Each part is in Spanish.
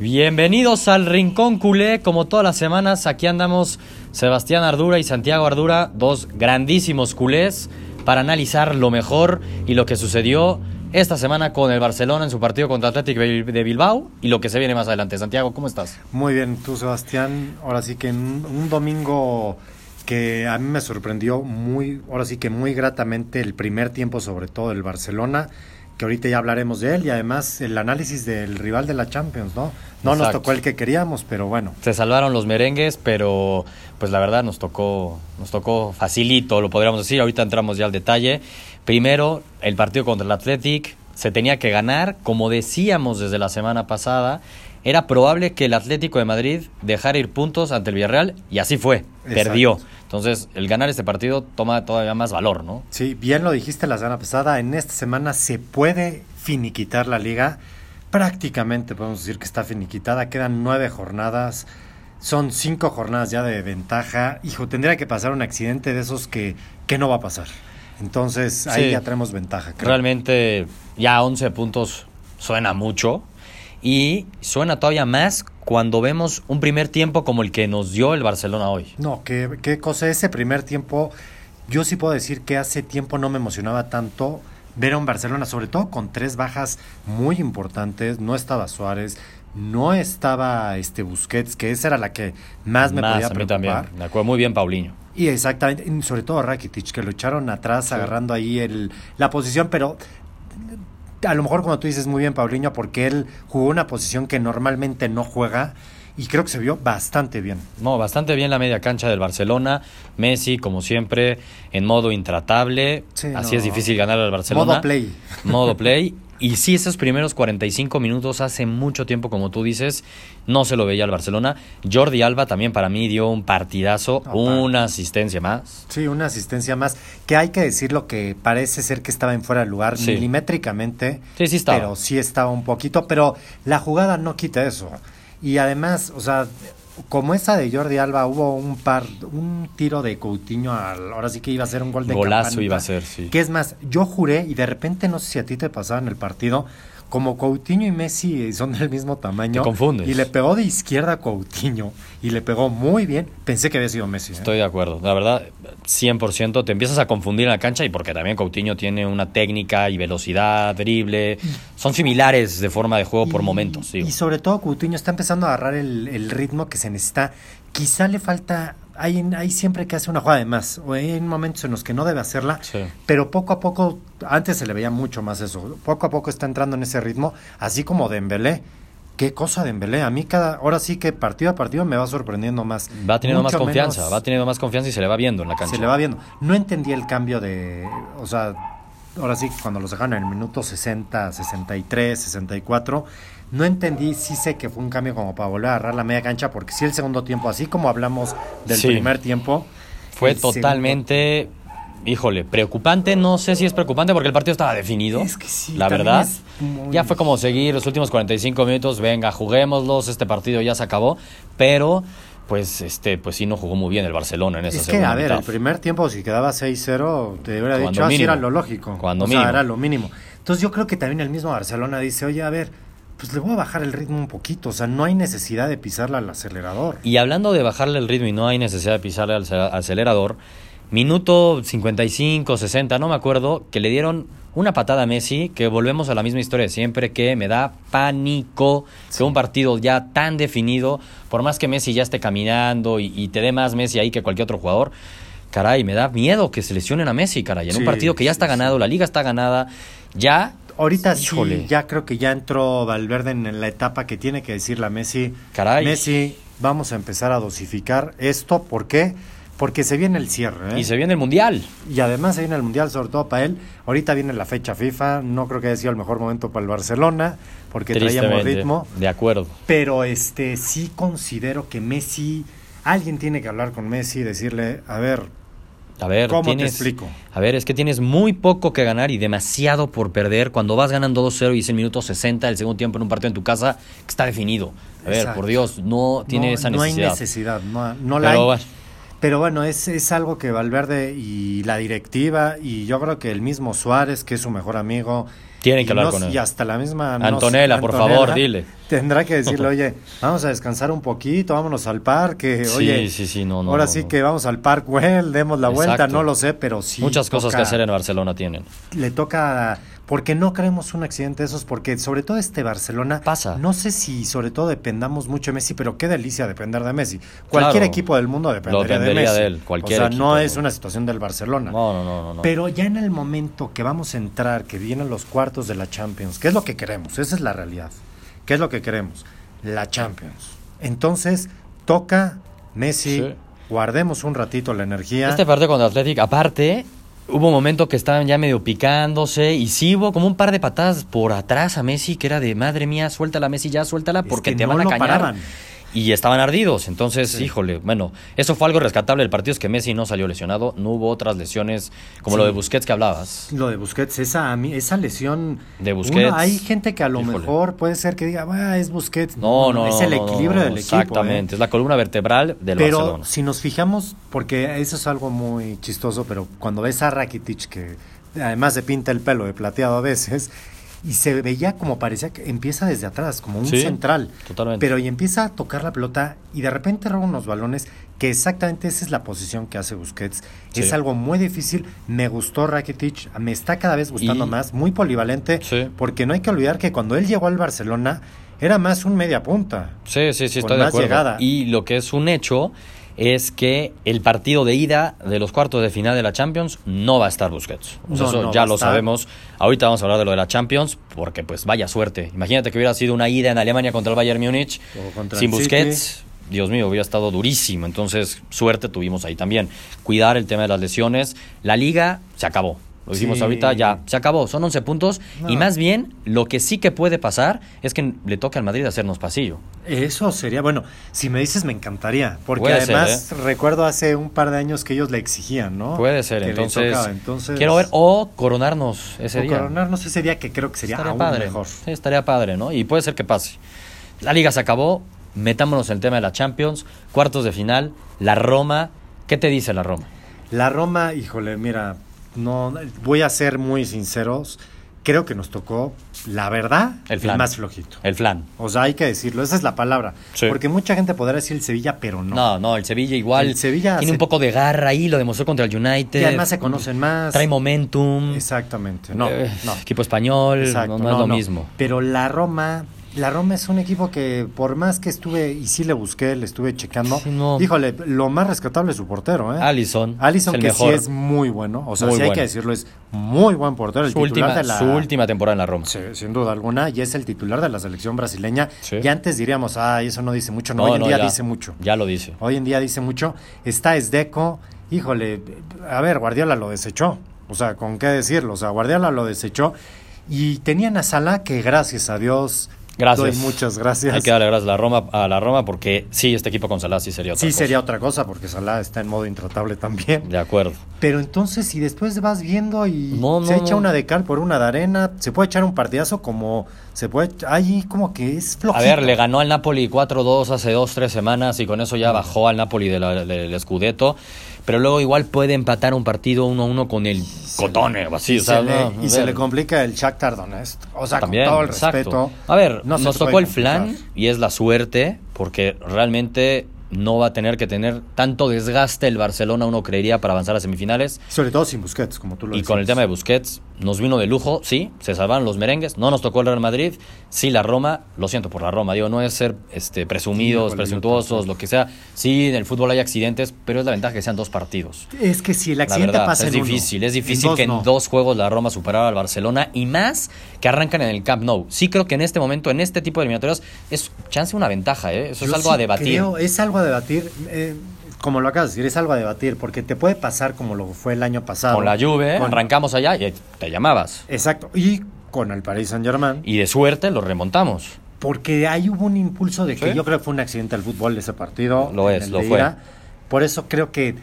Bienvenidos al Rincón Culé, como todas las semanas, aquí andamos Sebastián Ardura y Santiago Ardura, dos grandísimos culés, para analizar lo mejor y lo que sucedió esta semana con el Barcelona en su partido contra Athletic de Bilbao y lo que se viene más adelante. Santiago, ¿cómo estás? Muy bien, tú Sebastián, ahora sí que en un domingo que a mí me sorprendió muy, ahora sí que muy gratamente el primer tiempo sobre todo del Barcelona que ahorita ya hablaremos de él y además el análisis del rival de la Champions, ¿no? No nos tocó el que queríamos, pero bueno. Se salvaron los merengues, pero pues la verdad nos tocó nos tocó facilito, lo podríamos decir. Ahorita entramos ya al detalle. Primero, el partido contra el Athletic se tenía que ganar, como decíamos desde la semana pasada, era probable que el Atlético de Madrid dejara ir puntos ante el Villarreal y así fue, perdió. Entonces, el ganar este partido toma todavía más valor, ¿no? Sí, bien lo dijiste la semana pasada, en esta semana se puede finiquitar la liga, prácticamente podemos decir que está finiquitada, quedan nueve jornadas, son cinco jornadas ya de ventaja, hijo, tendría que pasar un accidente de esos que, que no va a pasar. Entonces, ahí ya tenemos ventaja. Realmente, ya 11 puntos suena mucho, y suena todavía más cuando vemos un primer tiempo como el que nos dio el Barcelona hoy. No, qué, qué cosa, ese primer tiempo, yo sí puedo decir que hace tiempo no me emocionaba tanto ver a un Barcelona, sobre todo con tres bajas muy importantes, no estaba Suárez, no estaba este Busquets, que esa era la que más me podía preocupar. también, me acuerdo muy bien Paulinho. Y exactamente, sobre todo Rakitic, que lo echaron atrás agarrando ahí el, la posición, pero a lo mejor como tú dices muy bien, Paulinho, porque él jugó una posición que normalmente no juega y creo que se vio bastante bien. No, bastante bien la media cancha del Barcelona. Messi, como siempre, en modo intratable. Así es difícil ganar al Barcelona. Modo play. Modo play. Y sí, esos primeros 45 minutos, hace mucho tiempo, como tú dices, no se lo veía al Barcelona. Jordi Alba también para mí dio un partidazo, una asistencia más. Sí, una asistencia más. Que hay que decirlo que parece ser que estaba en fuera de lugar milimétricamente. Sí, sí estaba. Pero sí estaba un poquito, pero la jugada no quita eso. Y además, o sea, como esa de Jordi Alba, hubo un par, un tiro de Coutinho, ahora sí que iba a ser un gol de Golazo iba a ser, sí. Que es más, yo juré, y de repente no sé si a ti te pasaba en el partido, como Coutinho y Messi son del mismo tamaño. Te confundes. Y le pegó de izquierda a Coutinho y le pegó muy bien. Pensé que había sido Messi. ¿eh? Estoy de acuerdo. La verdad, 100%. Te empiezas a confundir en la cancha y porque también Coutinho tiene una técnica y velocidad, drible. Son similares de forma de juego por momentos. Y sobre todo Coutinho está empezando a agarrar el, el ritmo que se necesita. Quizá le falta hay, hay siempre que hace una jugada de más, o hay momentos en los que no debe hacerla, pero poco a poco, antes se le veía mucho más eso, poco a poco está entrando en ese ritmo, así como Dembélé. Qué cosa Dembélé, a mí cada, ahora sí que partido a partido me va sorprendiendo más. Va teniendo más confianza, va teniendo más confianza y se le va viendo en la cancha. Se le va viendo. No entendí el cambio de, o sea, ahora sí, cuando los dejaron en el minuto 60, 63, 64, no entendí, sí sé que fue un cambio como para volver a agarrar la media cancha, porque sí el segundo tiempo, así como hablamos del primer tiempo. Fue totalmente, híjole, preocupante, no sé si es preocupante porque el partido estaba definido. Es que sí. La verdad, ya fue como seguir los últimos 45 minutos, venga, juguémoslos, este partido ya se acabó, pero pues este pues sí no jugó muy bien el Barcelona en esa es que, a ver, el primer tiempo si quedaba 6-0, te hubiera dicho, así era lo lógico. Cuando o sea, era lo mínimo. Entonces yo creo que también el mismo Barcelona dice, oye, a ver, pues le voy a bajar el ritmo un poquito, o sea, no hay necesidad de pisarle al acelerador. Y hablando de bajarle el ritmo y no hay necesidad de pisarle al acelerador, minuto 55, 60, no me acuerdo, que le dieron una patada a Messi, que volvemos a la misma historia de siempre, que me da pánico que un partido ya tan definido, por más que Messi ya esté caminando y, te dé más Messi ahí que cualquier otro jugador, caray, me da miedo que se lesionen a Messi, caray, en un partido que ya está ganado, la liga está ganada, ya ahorita sí, ya creo que ya entró Valverde en la etapa que tiene que decirle a Messi, Caray. Messi, vamos a empezar a dosificar esto, ¿por qué? Porque se viene el cierre. ¿eh? Y se viene el Mundial. Y además se viene el Mundial, sobre todo para él. Ahorita viene la fecha FIFA, no creo que haya sido el mejor momento para el Barcelona, porque traíamos ritmo. De acuerdo. Pero este sí considero que Messi, alguien tiene que hablar con Messi y decirle, a ver, a ver, ¿Cómo te explico? A ver, es que tienes muy poco que ganar y demasiado por perder. Cuando vas ganando 2-0 y es el minuto 60 del segundo tiempo en un partido en tu casa, que está definido. A ver, por Dios, no tiene esa necesidad. No hay necesidad, no, la hay. Pero bueno, es, es algo que Valverde y la directiva y yo creo que el mismo Suárez, que es su mejor amigo, tienen que hablar con él. Y hasta la misma... Antonella, por favor, dile. tendrá que decirle, oye, vamos a descansar un poquito, vámonos al parque, Sí, oye, sí, sí, no, no, ahora no, sí no. que vamos al Park Well, demos la vuelta, no lo sé, pero sí. Muchas cosas que hacer en Barcelona tienen. Le toca, porque no creemos un accidente de esos, porque sobre todo este Barcelona, Pasa. no sé si sobre todo dependamos mucho de Messi, pero qué delicia depender de Messi. Cualquier Claro. equipo del mundo dependería, de Messi. de él, cualquier o sea, equipo no es una situación del Barcelona. No, no, no, no. Pero ya en el momento que vamos a entrar, que vienen los cuartos de la Champions, ¿qué es lo que queremos? Esa es la realidad. ¿Qué es lo que queremos? La Champions. Entonces, toca Messi, Sí. guardemos un ratito la energía. Este partido contra Athletic, aparte, hubo un momento que estaban ya medio picándose y sí hubo como un par de patadas por atrás a Messi que era de madre mía, suéltala Messi ya, suéltala Es porque que te no van a cañar. paraban. Y estaban ardidos, entonces, Sí. híjole, bueno, eso fue algo rescatable del partido, es que Messi no salió lesionado, no hubo otras lesiones como Sí. lo de Busquets que hablabas. Lo de Busquets, esa, esa lesión. De Busquets. uno- hay gente que a lo Híjole. mejor puede ser que diga, "Ah, es Busquets. No, no, es no, el no, equilibrio no, del equipo. ¿eh? Exactamente, es la columna vertebral del Pero Barcelona. si nos fijamos, porque eso es algo muy chistoso, pero cuando ves a Rakitic, que además se pinta el pelo de plateado a veces, y se veía como parecía que empieza desde atrás, como un Sí, central. totalmente. Pero y empieza a tocar la pelota y de repente roba unos balones, que exactamente esa es la posición que hace Busquets. Sí. Es algo muy difícil. Me gustó Rakitic, me está cada vez gustando Y- más, muy polivalente, Sí. porque no hay que olvidar que cuando él llegó al Barcelona era más un media punta. Sí, sí, sí, con estoy de acuerdo. llegada. Y lo que es un hecho es que el partido de ida de los cuartos de final de la Champions no va a estar Busquets. O sea, No, eso no ya lo estar. sabemos. Ahorita vamos a hablar de lo de la Champions porque pues vaya suerte. Imagínate que hubiera sido una ida en Alemania contra el Bayern Múnich sin Busquets. Dios mío, hubiera estado durísimo. Entonces, suerte tuvimos ahí también. Cuidar el tema de las lesiones. La liga se acabó. Lo dijimos Sí. ahorita, ya, se acabó. Son 11 puntos. No. Y más bien, lo que sí que puede pasar es que le toque al Madrid hacernos pasillo. Eso sería, bueno, si me dices me encantaría, porque Puede ser, además ¿eh? recuerdo hace un par de años que ellos le exigían, ¿no? Puede ser, entonces, Quiero ver, o coronarnos ese o día. coronarnos ese día que creo que sería estaría aún padre. mejor. Sí, estaría padre, ¿no? Y puede ser que pase. La liga se acabó, metámonos en el tema de la Champions, cuartos de final, la Roma. ¿Qué te dice la Roma? La Roma, híjole, mira, no voy a ser muy sinceros, creo que nos tocó, la verdad, El flan. más flojito. El flan. O sea, hay que decirlo, esa es la palabra. Sí. Porque mucha gente podrá decir el Sevilla, pero no. No, no, el Sevilla igual. El Sevilla tiene se- un poco de garra ahí, lo demostró contra el United. Y además se conocen más. Trae momentum. Exactamente, no, Eh, no. Equipo español, Exacto, no, no es lo mismo. Pero la Roma, la Roma es un equipo que por más que estuve, y sí le busqué, le estuve checando, Sí, no. híjole, lo más rescatable es su portero, ¿eh? Allison. Allison que mejor. sí es muy bueno, o sea, Muy sí hay bueno. que decirlo, es muy buen portero, el su, titular última, de la... su última temporada en la Roma. Sí, sin duda alguna, y es el titular de la selección brasileña. Sí. Y antes diríamos, ah, eso no dice mucho, no, No, hoy en no, día ya. dice mucho. Ya lo dice. Hoy en día dice mucho. Está Esdeco, híjole, a ver, Guardiola lo desechó. O sea, ¿con qué decirlo? O sea, Guardiola lo desechó. Y tenían a Salah que gracias a Dios Gracias. doy muchas gracias. Hay que darle gracias a la Roma, a la Roma porque sí, este equipo con Salah sí sería otra sí cosa. sería otra cosa porque Salah está en modo intratable también. De acuerdo. Pero entonces si después vas viendo y No, se echa no. una de cal por una de arena, se puede echar un partidazo como se puede ahí como que es A flojito. ver, le ganó al Napoli 4-2 hace dos, tres semanas y con eso ya bajó al Napoli de del Scudetto. Pero luego igual puede empatar un partido 1-1 con el Cotone o así. y o sea, se, le, y se le complica el Shakhtar Donetsk. O sea, También, con todo el exacto. respeto. A ver, no nos tocó el flan y es la suerte porque realmente no va a tener que tener tanto desgaste el Barcelona, uno creería, para avanzar a semifinales. Sobre todo sin Busquets, como tú lo Y con el tema de Busquets, nos vino de lujo, sí, se salvaron los merengues, no nos tocó el Real Madrid, sí la Roma, lo siento por la Roma, digo, no es ser este, presumidos, yo presuntuosos, lo que sea, sí, en el fútbol hay accidentes, pero es la ventaja que sean dos partidos. Es que si el La accidente verdad, pasa es en uno, difícil, es difícil que en dos juegos la Roma superara al Barcelona y más que arrancan en el Camp Nou. Sí creo que en este momento, en este tipo de eliminatorias, es chance una ventaja, ¿eh? Eso es algo sí a debatir. creo, es algo a debatir. eh, como lo acabas de decir, es algo a debatir, porque te puede pasar como lo fue el año pasado. Con la Juve, Con- arrancamos allá y te llamabas. Exacto. Y con el Paris Saint Germain. Y de suerte lo remontamos. Porque ahí hubo un impulso de que Sí. yo creo que fue un accidente del fútbol ese partido. Lo es, lo de fue. Por eso creo que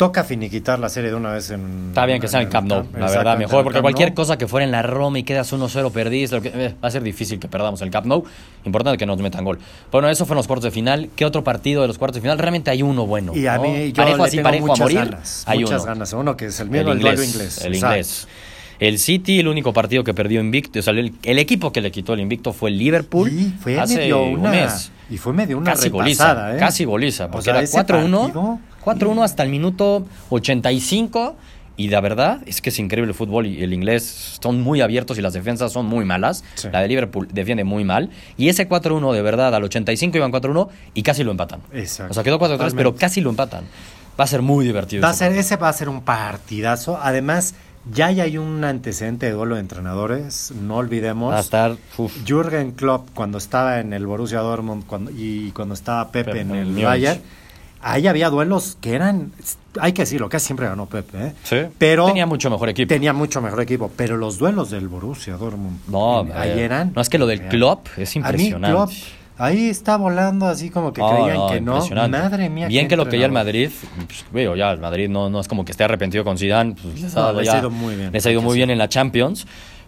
toca finiquitar la serie de una vez en. Está bien que sea en el Camp Nou, la verdad, mejor, porque cualquier cosa que fuera en la Roma y quedas 1-0 perdís, lo que, eh, va a ser difícil que perdamos el Camp Nou. Importante que nos metan gol. Bueno, eso fue en los cuartos de final. ¿Qué otro partido de los cuartos de final? Realmente hay uno bueno. Y a ¿no? mí, yo parejo le así, tengo parejo a muchas morir. ganas. hay muchas uno. ganas. Uno que es el mío, el, inglés, inglés. el Exacto. inglés. El City, el único partido que perdió invicto, o sea, el, el equipo que le quitó el invicto fue el Liverpool Y fue hace medio un una, mes. Y fue medio una Casi repasada, goliza, ¿eh? casi goliza, O porque sea, era ese 4-1, partido- 4-1 hasta el minuto 85 y la verdad es que es increíble el fútbol y el inglés son muy abiertos y las defensas son muy malas. Sí. La de Liverpool defiende muy mal y ese 4-1 de verdad al 85 iban 4-1 y casi lo empatan. Exacto. O sea, quedó 4-3 pero casi lo empatan. Va a ser muy divertido. Va a ser, partido. ese va a ser un partidazo. Además, ya hay un antecedente de duelo de entrenadores. No olvidemos. Va a estar uf, Jürgen Klopp cuando estaba en el Borussia Dortmund cuando, y cuando estaba Pepe Pepe en el Múnich. Bayern, ahí había duelos que eran, hay que decirlo, casi siempre ganó Pepe, ¿eh? sí. pero tenía mucho mejor equipo. tenía mucho mejor equipo, pero los duelos del Borussia Dortmund No, eh, ahí eh, eran. no, es que lo del real. Klopp es A mí impresionante. Klopp ahí está volando así como que No, creían no, que no. Madre mía. Bien que lo quería el entrenador. Madrid, pues, digo, ya el Madrid no, no es como que esté arrepentido con Zidane, pues, les ha, No, ha ya- ido muy bien, les ha ido que muy bien en la Champions,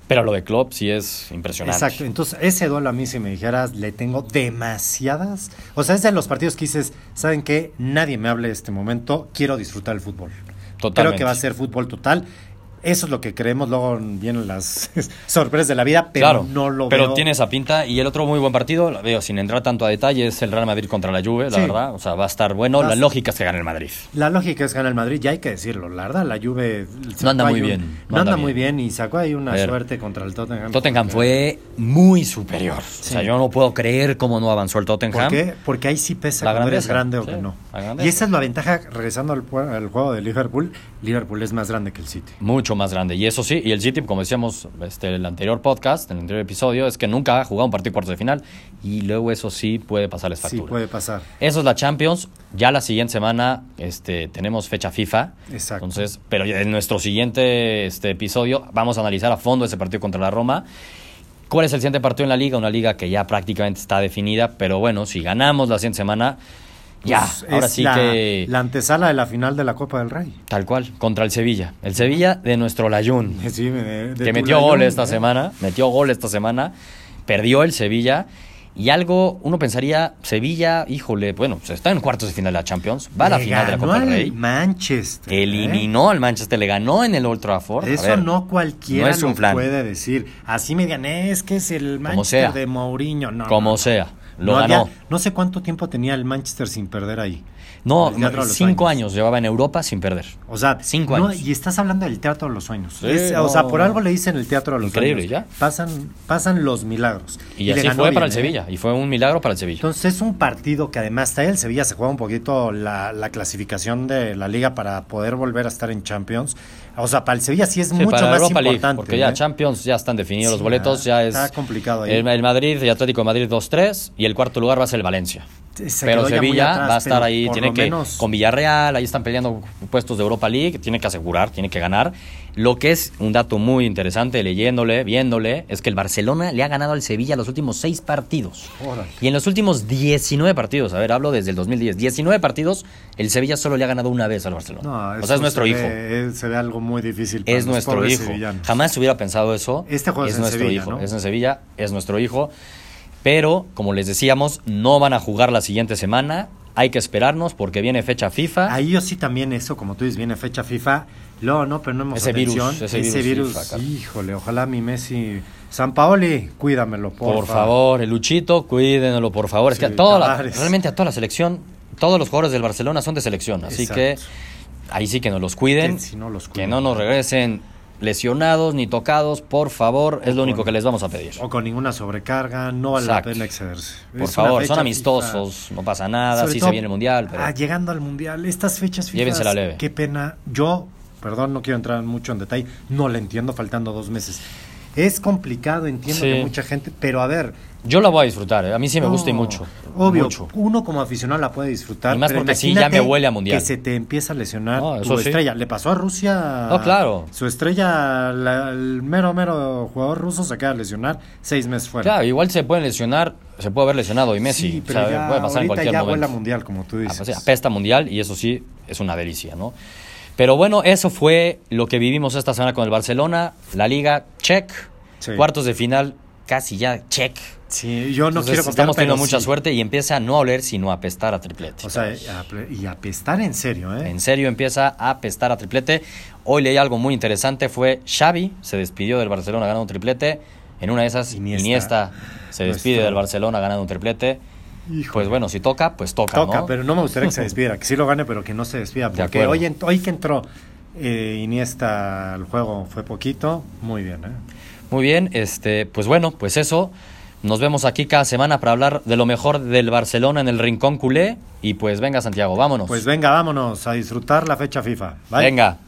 pero lo de Klopp sí es impresionante. Exacto, entonces ese duelo a mí si me dijeras le tengo demasiadas, o sea es de los partidos que dices, ¿saben qué? Nadie me hable de este momento, quiero disfrutar el fútbol. Creo Totalmente. que va a ser fútbol total. Eso es lo que creemos, luego vienen las sorpresas de la vida, pero claro, no lo pero veo. tiene esa pinta y el otro muy buen partido, lo veo sin entrar tanto a detalle, es el Real Madrid contra la Juve, la Sí. verdad, o sea, va a estar bueno, la lógica es que gane el Madrid. La lógica es ganar el Madrid, ya hay que decirlo, la verdad, la Juve sacó anda muy un- bien, No, anda, muy bien y sacó ahí una suerte contra el Tottenham. Tottenham fue muy superior, o sea, yo no puedo creer cómo no avanzó el Tottenham. ¿Por qué? Porque ahí sí pesa La cuando eres grandeza, grande o sí, que no. Y esa es la ventaja, regresando al, al juego de Liverpool, Liverpool es más grande que el City. Mucho más grande. Y eso sí, y el City, como decíamos este, en el anterior podcast, en el anterior episodio, es que nunca ha jugado un partido cuartos de final. Y luego eso sí puede pasarles Sí, factura. puede pasar. Eso es la Champions. Ya la siguiente semana este, tenemos fecha FIFA. Exacto. Entonces, pero en nuestro siguiente este, episodio vamos a analizar a fondo ese partido contra la Roma. ¿Cuál es el siguiente partido en la liga? Una liga que ya prácticamente está definida, pero bueno, si ganamos la siguiente semana, ya, Pues ahora sí la, que... La antesala de la final de la Copa del Rey. Tal cual, contra el Sevilla. El Sevilla de nuestro Layún. Sí, de- de que metió Layún, gol esta ¿eh? semana, metió gol esta semana, perdió el Sevilla y algo, uno pensaría, Sevilla, híjole, bueno, pues está en cuartos de final de la Champions, va a la Le final de la Copa del Rey, Manchester. ¿eh? eliminó al Manchester, le ganó en el Old Trafford. Eso ver, no cualquiera no es un lo flan. puede decir. Así me digan, es que es el Manchester de Mourinho. No, Como no. sea, lo No ganó. había- no sé cuánto tiempo tenía el Manchester sin perder ahí. No, cinco años llevaba en Europa sin perder. O sea, Cinco no, años. y estás hablando del Teatro de los Sueños. Sí, Es- no. O sea, por algo le dicen el Teatro de los Increíble, Sueños. ya. Pasan, pasan los milagros. Y, así fue para el ¿eh? Sevilla, y fue un milagro para el Sevilla. Entonces es un partido que además trae el Sevilla, se juega un poquito la, la clasificación de la liga para poder volver a estar en Champions. O sea, para el Sevilla sí es Sí, mucho para más Europa League, importante. porque ya ¿eh? Champions ya están definidos Sí, los boletos, ya es está complicado ahí. El, el Madrid y Atlético de Madrid 2-3 y el cuarto lugar va a ser el Valencia. Se- pero Sevilla atrás, va a estar ahí, tiene que menos- con Villarreal, ahí están peleando puestos de Europa League, tiene que asegurar, tiene que ganar. Lo que es un dato muy interesante leyéndole, viéndole, es que el Barcelona le ha ganado al Sevilla los últimos seis partidos. Órale. Y en los últimos 19 partidos, a ver, hablo desde el 2010, 19 partidos, el Sevilla solo le ha ganado una vez al Barcelona. No, o sea, es nuestro se hijo. ve- es- se ve algo muy difícil. para Es nuestro hijo. sevillanos. Jamás hubiera pensado eso. Este juego es en nuestro Sevilla, hijo. ¿no? Es en Sevilla, es nuestro hijo. Pero, como les decíamos, no van a jugar la siguiente semana. Hay que esperarnos porque viene fecha FIFA. Ahí yo sí también eso, como tú dices, viene fecha FIFA. Luego no, pero no hemos Ese virus, ese virus FIFA, híjole, ojalá mi Messi. San Paoli, cuídamelo, por, por favor, el Luchito, cuídenlo, por favor. Es que a toda la- realmente a toda la selección, todos los jugadores del Barcelona son de selección. Así Exacto. que ahí sí que nos los cuiden. Que si no los que cuiden. no nos regresen lesionados ni tocados, por favor. Es lo único con- que les vamos a pedir. O con ninguna sobrecarga, no vale Exacto. la pena excederse. Por Es favor, son amistosos, no pasa nada, Sobre sí todo, se viene el mundial, pero ah, llegando al mundial, estas fechas FIFA. Llévensela leve. Qué pena. Yo, perdón, no quiero entrar mucho en detalle, no le entiendo faltando dos meses. Es complicado, entiendo Sí. que mucha gente, pero a ver. yo la voy a disfrutar, ¿eh? a mí sí me gusta y mucho. Obvio, mucho. uno como aficionado la puede disfrutar. Y más porque sí, ya me huele a mundial. Que se te empieza a lesionar No, tu sí. estrella. Le pasó a Rusia. No, claro. Su estrella, la- el mero, mero jugador ruso se queda a lesionar seis meses fuera. Claro, igual se pueden lesionar, se puede haber lesionado y Messi, Sí, o pero sea, ya, puede pasar en cualquier ya momento. huele a mundial, como tú Ah, dices. pues sí, apesta mundial y eso sí es una delicia, ¿no? Pero bueno, eso fue lo que vivimos esta semana con el Barcelona, la liga check, Sí. cuartos de final casi ya check, Sí, yo no quiero contar, Estamos teniendo mucha sí. suerte y empieza a no a oler, sino a apestar a triplete. O sea, a- y apestar en serio, ¿eh? En serio empieza a apestar a triplete. Hoy leí algo muy interesante, fue Xavi, se despidió del Barcelona ganando un triplete. En una de esas, Iniesta. Iniesta, se despide Nuestro- del Barcelona ganando un triplete. Pues bueno, si toca, pues toca, Toca, ¿no? pero no me gustaría que se despidiera, que sí lo gane, pero que no se despida. De Porque hoy, en- hoy que entró eh, Iniesta al juego fue poquito, muy bien, ¿eh? Muy bien, este, pues bueno, pues eso. Nos vemos aquí cada semana para hablar de lo mejor del Barcelona en el Rincón Culé. Y pues venga, Santiago, vámonos. Pues venga, vámonos a disfrutar la fecha FIFA. Bye. venga.